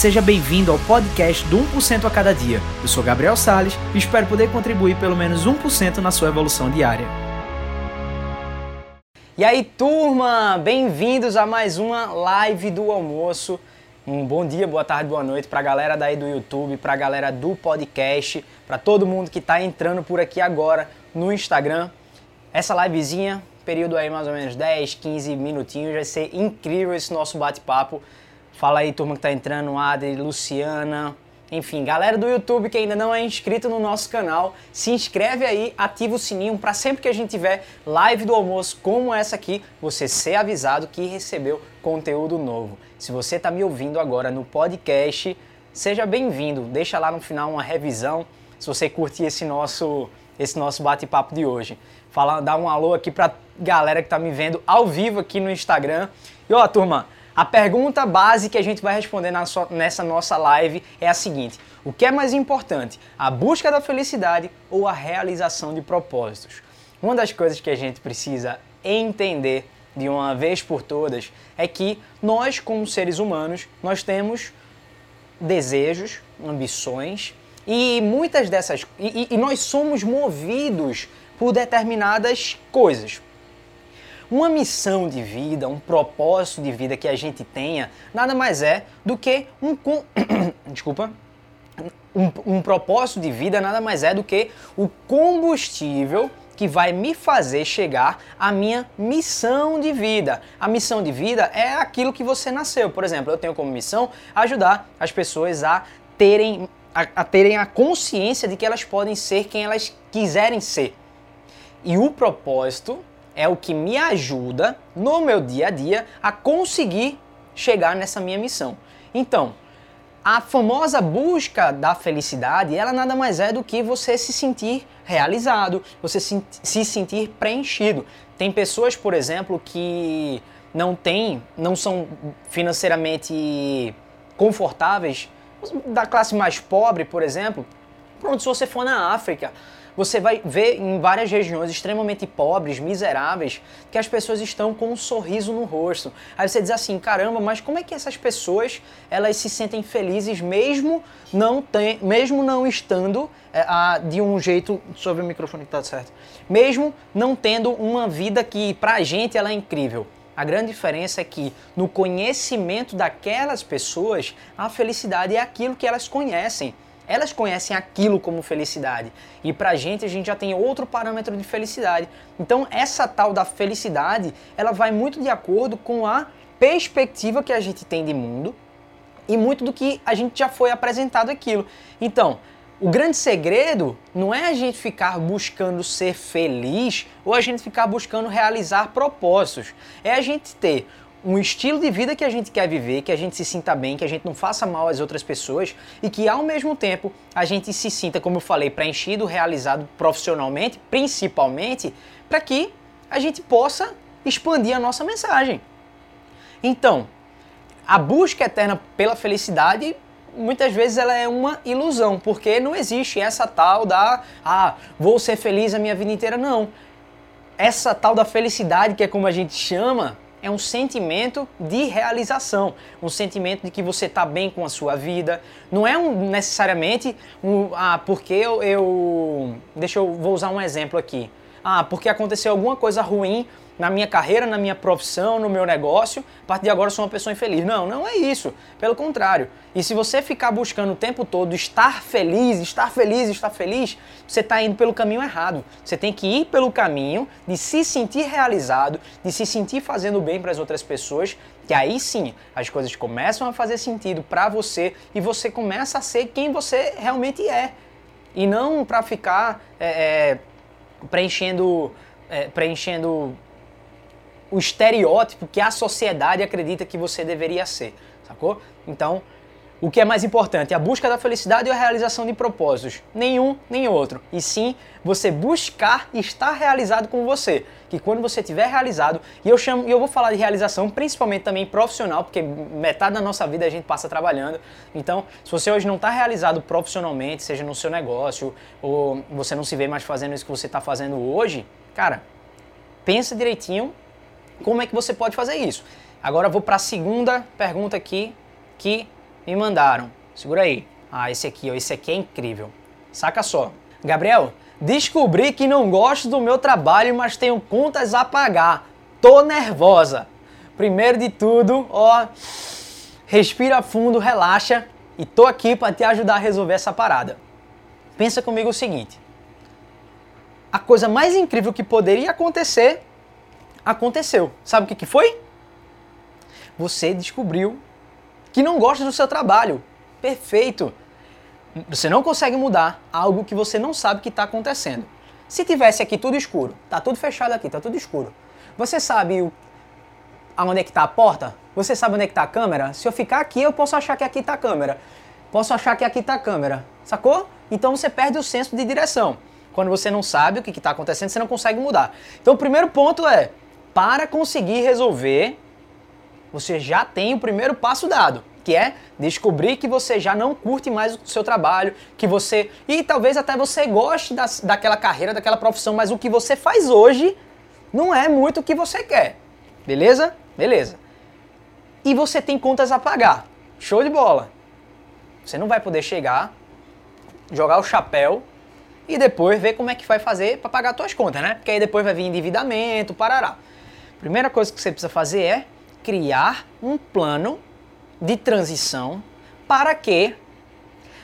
seja bem-vindo ao podcast do 1% a cada dia. Eu sou Gabriel Sales e espero poder contribuir pelo menos 1% na sua evolução diária. E aí, turma, bem-vindos a mais uma live do almoço. Um bom dia, boa tarde, boa noite para a galera daí do YouTube, para a galera do podcast, para todo mundo que está entrando por aqui agora no Instagram. Essa livezinha, período aí mais ou menos 10, 15 minutinhos, vai ser incrível esse nosso bate-papo. Fala aí, turma que está entrando, Adri, Luciana, enfim, galera do YouTube que ainda não é inscrito no nosso canal, se inscreve aí, ativa o sininho para sempre que a gente tiver live do almoço como essa aqui, você ser avisado que recebeu conteúdo novo. Se você está me ouvindo agora no podcast, seja bem-vindo. Deixa lá no final uma revisão se você curtir esse nosso esse nosso bate-papo de hoje. Fala, dá um alô aqui para galera que está me vendo ao vivo aqui no Instagram. E ó, turma, a pergunta base que a gente vai responder nessa nossa live é a seguinte: o que é mais importante, a busca da felicidade ou a realização de propósitos? Uma das coisas que a gente precisa entender de uma vez por todas é que nós, como seres humanos, nós temos desejos, ambições e muitas dessas e, e nós somos movidos por determinadas coisas uma missão de vida, um propósito de vida que a gente tenha, nada mais é do que um. Desculpa. Um, um propósito de vida nada mais é do que o combustível que vai me fazer chegar à minha missão de vida. A missão de vida é aquilo que você nasceu. Por exemplo, eu tenho como missão ajudar as pessoas a terem a, a terem a consciência de que elas podem ser quem elas quiserem ser. E o propósito é o que me ajuda no meu dia a dia a conseguir chegar nessa minha missão. Então, a famosa busca da felicidade, ela nada mais é do que você se sentir realizado, você se, se sentir preenchido. Tem pessoas, por exemplo, que não têm, não são financeiramente confortáveis, da classe mais pobre, por exemplo. Pronto, se você for na África, você vai ver em várias regiões extremamente pobres, miseráveis, que as pessoas estão com um sorriso no rosto. Aí você diz assim, caramba, mas como é que essas pessoas elas se sentem felizes mesmo não tem, mesmo não estando é, a, de um jeito sobre o microfone que tá certo, mesmo não tendo uma vida que pra gente ela é incrível. A grande diferença é que no conhecimento daquelas pessoas, a felicidade é aquilo que elas conhecem. Elas conhecem aquilo como felicidade. E pra gente a gente já tem outro parâmetro de felicidade. Então essa tal da felicidade, ela vai muito de acordo com a perspectiva que a gente tem de mundo e muito do que a gente já foi apresentado aquilo. Então, o grande segredo não é a gente ficar buscando ser feliz ou a gente ficar buscando realizar propósitos. É a gente ter um estilo de vida que a gente quer viver, que a gente se sinta bem, que a gente não faça mal às outras pessoas e que ao mesmo tempo a gente se sinta, como eu falei, preenchido, realizado profissionalmente, principalmente, para que a gente possa expandir a nossa mensagem. Então, a busca eterna pela felicidade muitas vezes ela é uma ilusão, porque não existe essa tal da ah, vou ser feliz a minha vida inteira, não. Essa tal da felicidade, que é como a gente chama, é um sentimento de realização, um sentimento de que você está bem com a sua vida. Não é um, necessariamente um, ah, porque eu, eu. Deixa eu. Vou usar um exemplo aqui. Ah, porque aconteceu alguma coisa ruim na minha carreira, na minha profissão, no meu negócio, a partir de agora eu sou uma pessoa infeliz. Não, não é isso. Pelo contrário. E se você ficar buscando o tempo todo estar feliz, estar feliz, estar feliz, você está indo pelo caminho errado. Você tem que ir pelo caminho de se sentir realizado, de se sentir fazendo bem para as outras pessoas, que aí sim as coisas começam a fazer sentido para você e você começa a ser quem você realmente é. E não para ficar é, é, preenchendo, é, preenchendo o estereótipo que a sociedade acredita que você deveria ser, sacou? Então, o que é mais importante? A busca da felicidade ou a realização de propósitos? Nenhum, nem outro. E sim, você buscar estar realizado com você. Que quando você estiver realizado, e eu chamo, e eu vou falar de realização principalmente também profissional, porque metade da nossa vida a gente passa trabalhando. Então, se você hoje não está realizado profissionalmente, seja no seu negócio, ou você não se vê mais fazendo isso que você está fazendo hoje, cara, pensa direitinho como é que você pode fazer isso? Agora vou para a segunda pergunta aqui, que me mandaram. Segura aí. Ah, esse aqui, ó, esse aqui é incrível. Saca só. Gabriel, descobri que não gosto do meu trabalho, mas tenho contas a pagar. Tô nervosa. Primeiro de tudo, ó, respira fundo, relaxa e tô aqui para te ajudar a resolver essa parada. Pensa comigo o seguinte: a coisa mais incrível que poderia acontecer aconteceu. Sabe o que, que foi? Você descobriu que não gosta do seu trabalho. Perfeito. Você não consegue mudar algo que você não sabe que está acontecendo. Se tivesse aqui tudo escuro, tá tudo fechado aqui, tá tudo escuro. Você sabe o, aonde é que está a porta? Você sabe onde é que está a câmera? Se eu ficar aqui, eu posso achar que aqui está a câmera. Posso achar que aqui está a câmera. Sacou? Então você perde o senso de direção. Quando você não sabe o que está acontecendo, você não consegue mudar. Então o primeiro ponto é, para conseguir resolver, você já tem o primeiro passo dado que é descobrir que você já não curte mais o seu trabalho, que você e talvez até você goste da, daquela carreira, daquela profissão, mas o que você faz hoje não é muito o que você quer. Beleza? Beleza. E você tem contas a pagar. Show de bola. Você não vai poder chegar, jogar o chapéu e depois ver como é que vai fazer para pagar suas contas, né? Porque aí depois vai vir endividamento, parará. Primeira coisa que você precisa fazer é criar um plano de transição para que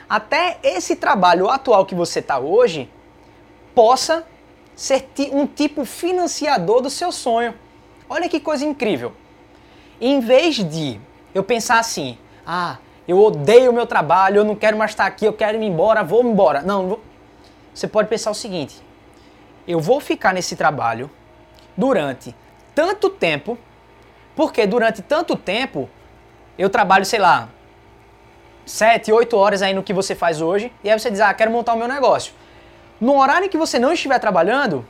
até esse trabalho atual que você está hoje possa ser um tipo financiador do seu sonho. Olha que coisa incrível. Em vez de eu pensar assim, ah, eu odeio o meu trabalho, eu não quero mais estar aqui, eu quero ir embora, vou embora. Não, você pode pensar o seguinte: eu vou ficar nesse trabalho durante tanto tempo, porque durante tanto tempo eu trabalho, sei lá, 7, 8 horas aí no que você faz hoje, e aí você diz, ah, quero montar o meu negócio. No horário em que você não estiver trabalhando,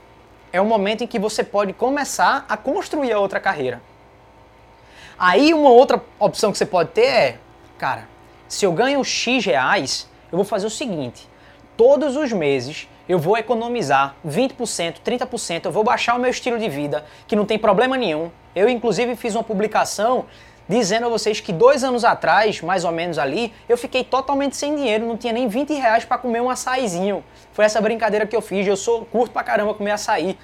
é o momento em que você pode começar a construir a outra carreira. Aí uma outra opção que você pode ter é, cara, se eu ganho X reais, eu vou fazer o seguinte, todos os meses eu vou economizar 20%, 30%, eu vou baixar o meu estilo de vida, que não tem problema nenhum. Eu inclusive fiz uma publicação dizendo a vocês que dois anos atrás, mais ou menos ali, eu fiquei totalmente sem dinheiro, não tinha nem 20 reais para comer um açaizinho. Foi essa brincadeira que eu fiz, eu sou curto pra caramba comer açaí.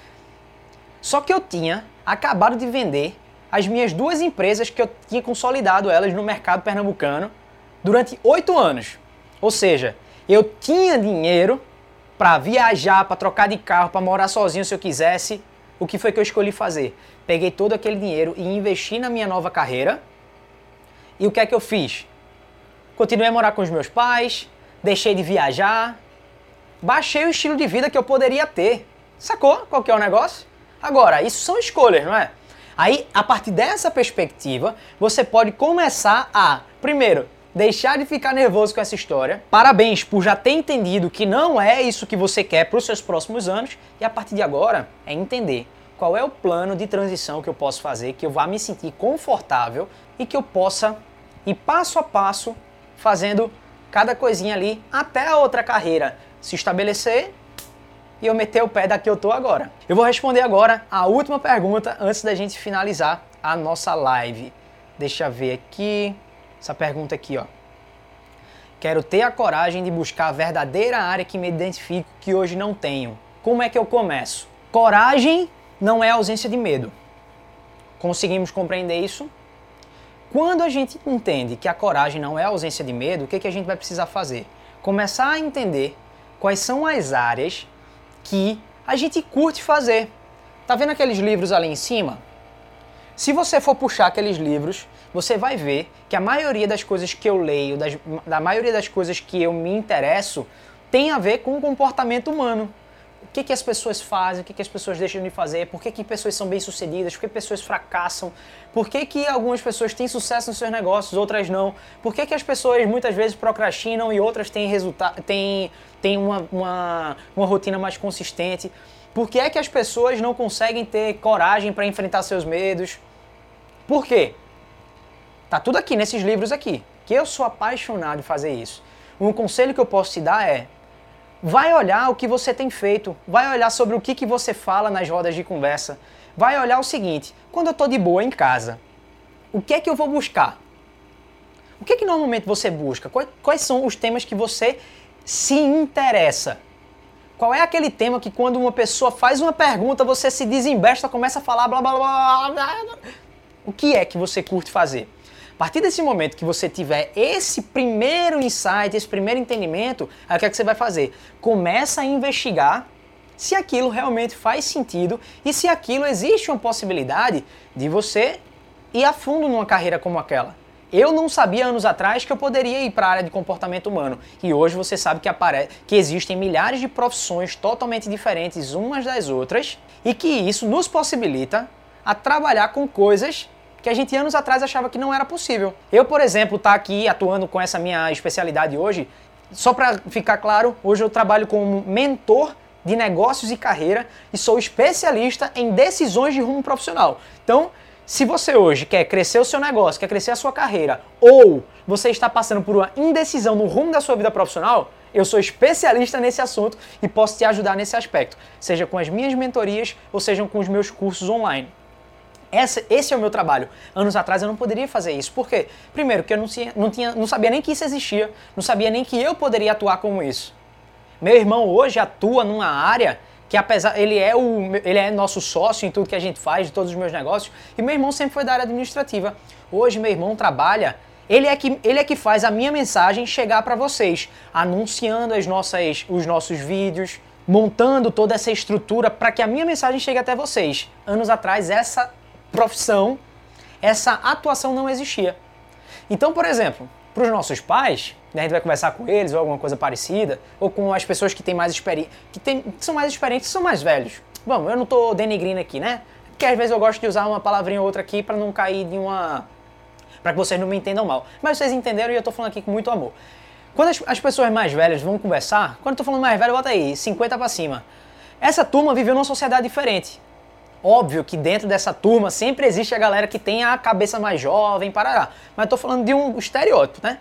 Só que eu tinha acabado de vender as minhas duas empresas que eu tinha consolidado elas no mercado pernambucano durante oito anos. Ou seja, eu tinha dinheiro para viajar, para trocar de carro, para morar sozinho se eu quisesse. O que foi que eu escolhi fazer? Peguei todo aquele dinheiro e investi na minha nova carreira, e o que é que eu fiz? Continuei a morar com os meus pais, deixei de viajar, baixei o estilo de vida que eu poderia ter. Sacou qual que é o negócio? Agora, isso são escolhas, não é? Aí, a partir dessa perspectiva, você pode começar a, primeiro, deixar de ficar nervoso com essa história. Parabéns por já ter entendido que não é isso que você quer para os seus próximos anos. E a partir de agora, é entender qual é o plano de transição que eu posso fazer, que eu vá me sentir confortável e que eu possa ir passo a passo fazendo cada coisinha ali até a outra carreira se estabelecer e eu meter o pé daqui eu tô agora. Eu vou responder agora a última pergunta antes da gente finalizar a nossa live. Deixa eu ver aqui. Essa pergunta aqui, ó. Quero ter a coragem de buscar a verdadeira área que me identifico que hoje não tenho. Como é que eu começo? Coragem não é ausência de medo. Conseguimos compreender isso? Quando a gente entende que a coragem não é ausência de medo, o que, que a gente vai precisar fazer? Começar a entender quais são as áreas que a gente curte fazer. Tá vendo aqueles livros ali em cima? Se você for puxar aqueles livros, você vai ver que a maioria das coisas que eu leio, das, da maioria das coisas que eu me interesso, tem a ver com o comportamento humano o que, que as pessoas fazem, o que, que as pessoas deixam de fazer, por que, que pessoas são bem-sucedidas, por que pessoas fracassam, por que, que algumas pessoas têm sucesso nos seus negócios, outras não, por que, que as pessoas muitas vezes procrastinam e outras têm, têm, têm uma, uma, uma rotina mais consistente, por que é que as pessoas não conseguem ter coragem para enfrentar seus medos, por quê? Tá tudo aqui nesses livros aqui, que eu sou apaixonado em fazer isso. Um conselho que eu posso te dar é Vai olhar o que você tem feito, vai olhar sobre o que, que você fala nas rodas de conversa. Vai olhar o seguinte: quando eu estou de boa em casa, o que é que eu vou buscar? O que, que normalmente você busca? Quais, são os temas que você se interessa? Qual é aquele tema que quando uma pessoa faz uma pergunta, você se desembesta, começa a falar blá blá blá blá. O que é que você curte fazer? A partir desse momento que você tiver esse primeiro insight, esse primeiro entendimento, aí o que é que você vai fazer? Começa a investigar se aquilo realmente faz sentido e se aquilo existe uma possibilidade de você ir a fundo numa carreira como aquela. Eu não sabia anos atrás que eu poderia ir para a área de comportamento humano. E hoje você sabe que, apare... que existem milhares de profissões totalmente diferentes umas das outras e que isso nos possibilita a trabalhar com coisas que a gente anos atrás achava que não era possível. Eu, por exemplo, estar tá aqui atuando com essa minha especialidade hoje, só para ficar claro, hoje eu trabalho como mentor de negócios e carreira e sou especialista em decisões de rumo profissional. Então, se você hoje quer crescer o seu negócio, quer crescer a sua carreira, ou você está passando por uma indecisão no rumo da sua vida profissional, eu sou especialista nesse assunto e posso te ajudar nesse aspecto, seja com as minhas mentorias ou seja com os meus cursos online. Essa, esse é o meu trabalho. Anos atrás eu não poderia fazer isso. Por quê? Primeiro, que eu não, tinha, não, tinha, não sabia nem que isso existia, não sabia nem que eu poderia atuar como isso. Meu irmão hoje atua numa área que apesar ele é o ele é nosso sócio em tudo que a gente faz, de todos os meus negócios, e meu irmão sempre foi da área administrativa. Hoje meu irmão trabalha, ele é que ele é que faz a minha mensagem chegar para vocês, anunciando as nossas os nossos vídeos, montando toda essa estrutura para que a minha mensagem chegue até vocês. Anos atrás essa profissão, essa atuação não existia. Então, por exemplo, para os nossos pais, né, a gente vai conversar com eles ou alguma coisa parecida, ou com as pessoas que têm mais experiência, que, tem, que são mais experientes, são mais velhos. Bom, eu não estou denigrindo aqui, né? Porque às vezes eu gosto de usar uma palavrinha ou outra aqui para não cair de uma. para que vocês não me entendam mal. Mas vocês entenderam e eu estou falando aqui com muito amor. Quando as, as pessoas mais velhas vão conversar, quando eu falando mais velho, bota aí, 50 para cima. Essa turma viveu numa sociedade diferente. Óbvio que dentro dessa turma sempre existe a galera que tem a cabeça mais jovem, parará. Mas estou falando de um estereótipo, né?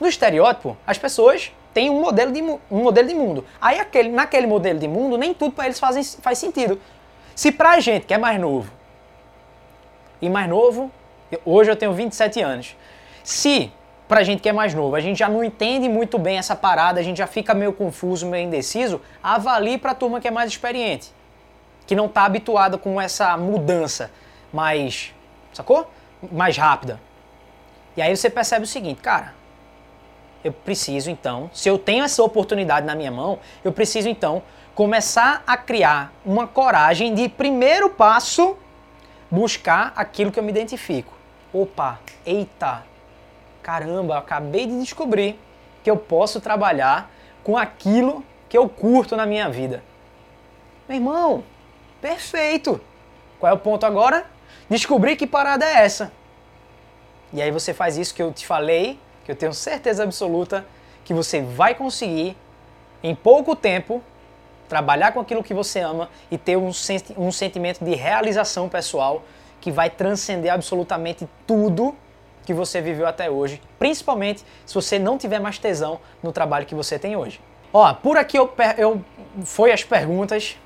No estereótipo, as pessoas têm um modelo de, um modelo de mundo. Aí aquele, naquele modelo de mundo, nem tudo para eles fazem, faz sentido. Se pra gente que é mais novo, e mais novo, hoje eu tenho 27 anos. Se pra gente que é mais novo, a gente já não entende muito bem essa parada, a gente já fica meio confuso, meio indeciso, avalie pra turma que é mais experiente que não está habituada com essa mudança mais, sacou? Mais rápida. E aí você percebe o seguinte, cara, eu preciso então, se eu tenho essa oportunidade na minha mão, eu preciso então começar a criar uma coragem de primeiro passo buscar aquilo que eu me identifico. Opa, eita, caramba, acabei de descobrir que eu posso trabalhar com aquilo que eu curto na minha vida. Meu irmão, Perfeito! Qual é o ponto agora? Descobrir que parada é essa. E aí você faz isso que eu te falei, que eu tenho certeza absoluta que você vai conseguir em pouco tempo trabalhar com aquilo que você ama e ter um, senti um sentimento de realização pessoal que vai transcender absolutamente tudo que você viveu até hoje, principalmente se você não tiver mais tesão no trabalho que você tem hoje. Ó, por aqui eu, eu foi as perguntas.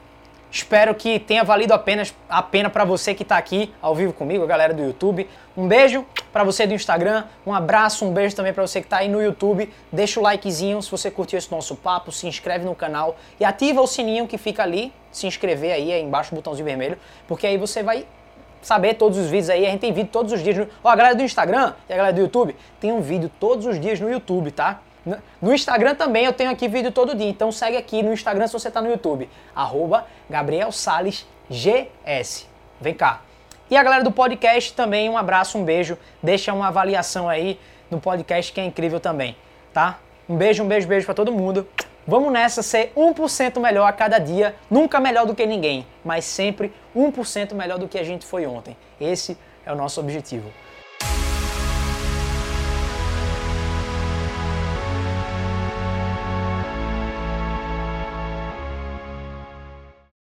Espero que tenha valido apenas a pena para você que está aqui ao vivo comigo, a galera do YouTube. Um beijo para você do Instagram, um abraço, um beijo também para você que está aí no YouTube. Deixa o likezinho se você curtiu esse nosso papo, se inscreve no canal e ativa o sininho que fica ali, se inscrever aí, aí embaixo, o botãozinho vermelho, porque aí você vai saber todos os vídeos aí. A gente tem vídeo todos os dias. No... Ó, a galera do Instagram e a galera do YouTube tem um vídeo todos os dias no YouTube, tá? No Instagram também eu tenho aqui vídeo todo dia, então segue aqui no Instagram se você está no YouTube, arroba Gabriel GS. Vem cá. E a galera do podcast também, um abraço, um beijo, deixa uma avaliação aí no podcast que é incrível também, tá? Um beijo, um beijo, beijo para todo mundo. Vamos nessa ser 1% melhor a cada dia, nunca melhor do que ninguém, mas sempre 1% melhor do que a gente foi ontem. Esse é o nosso objetivo.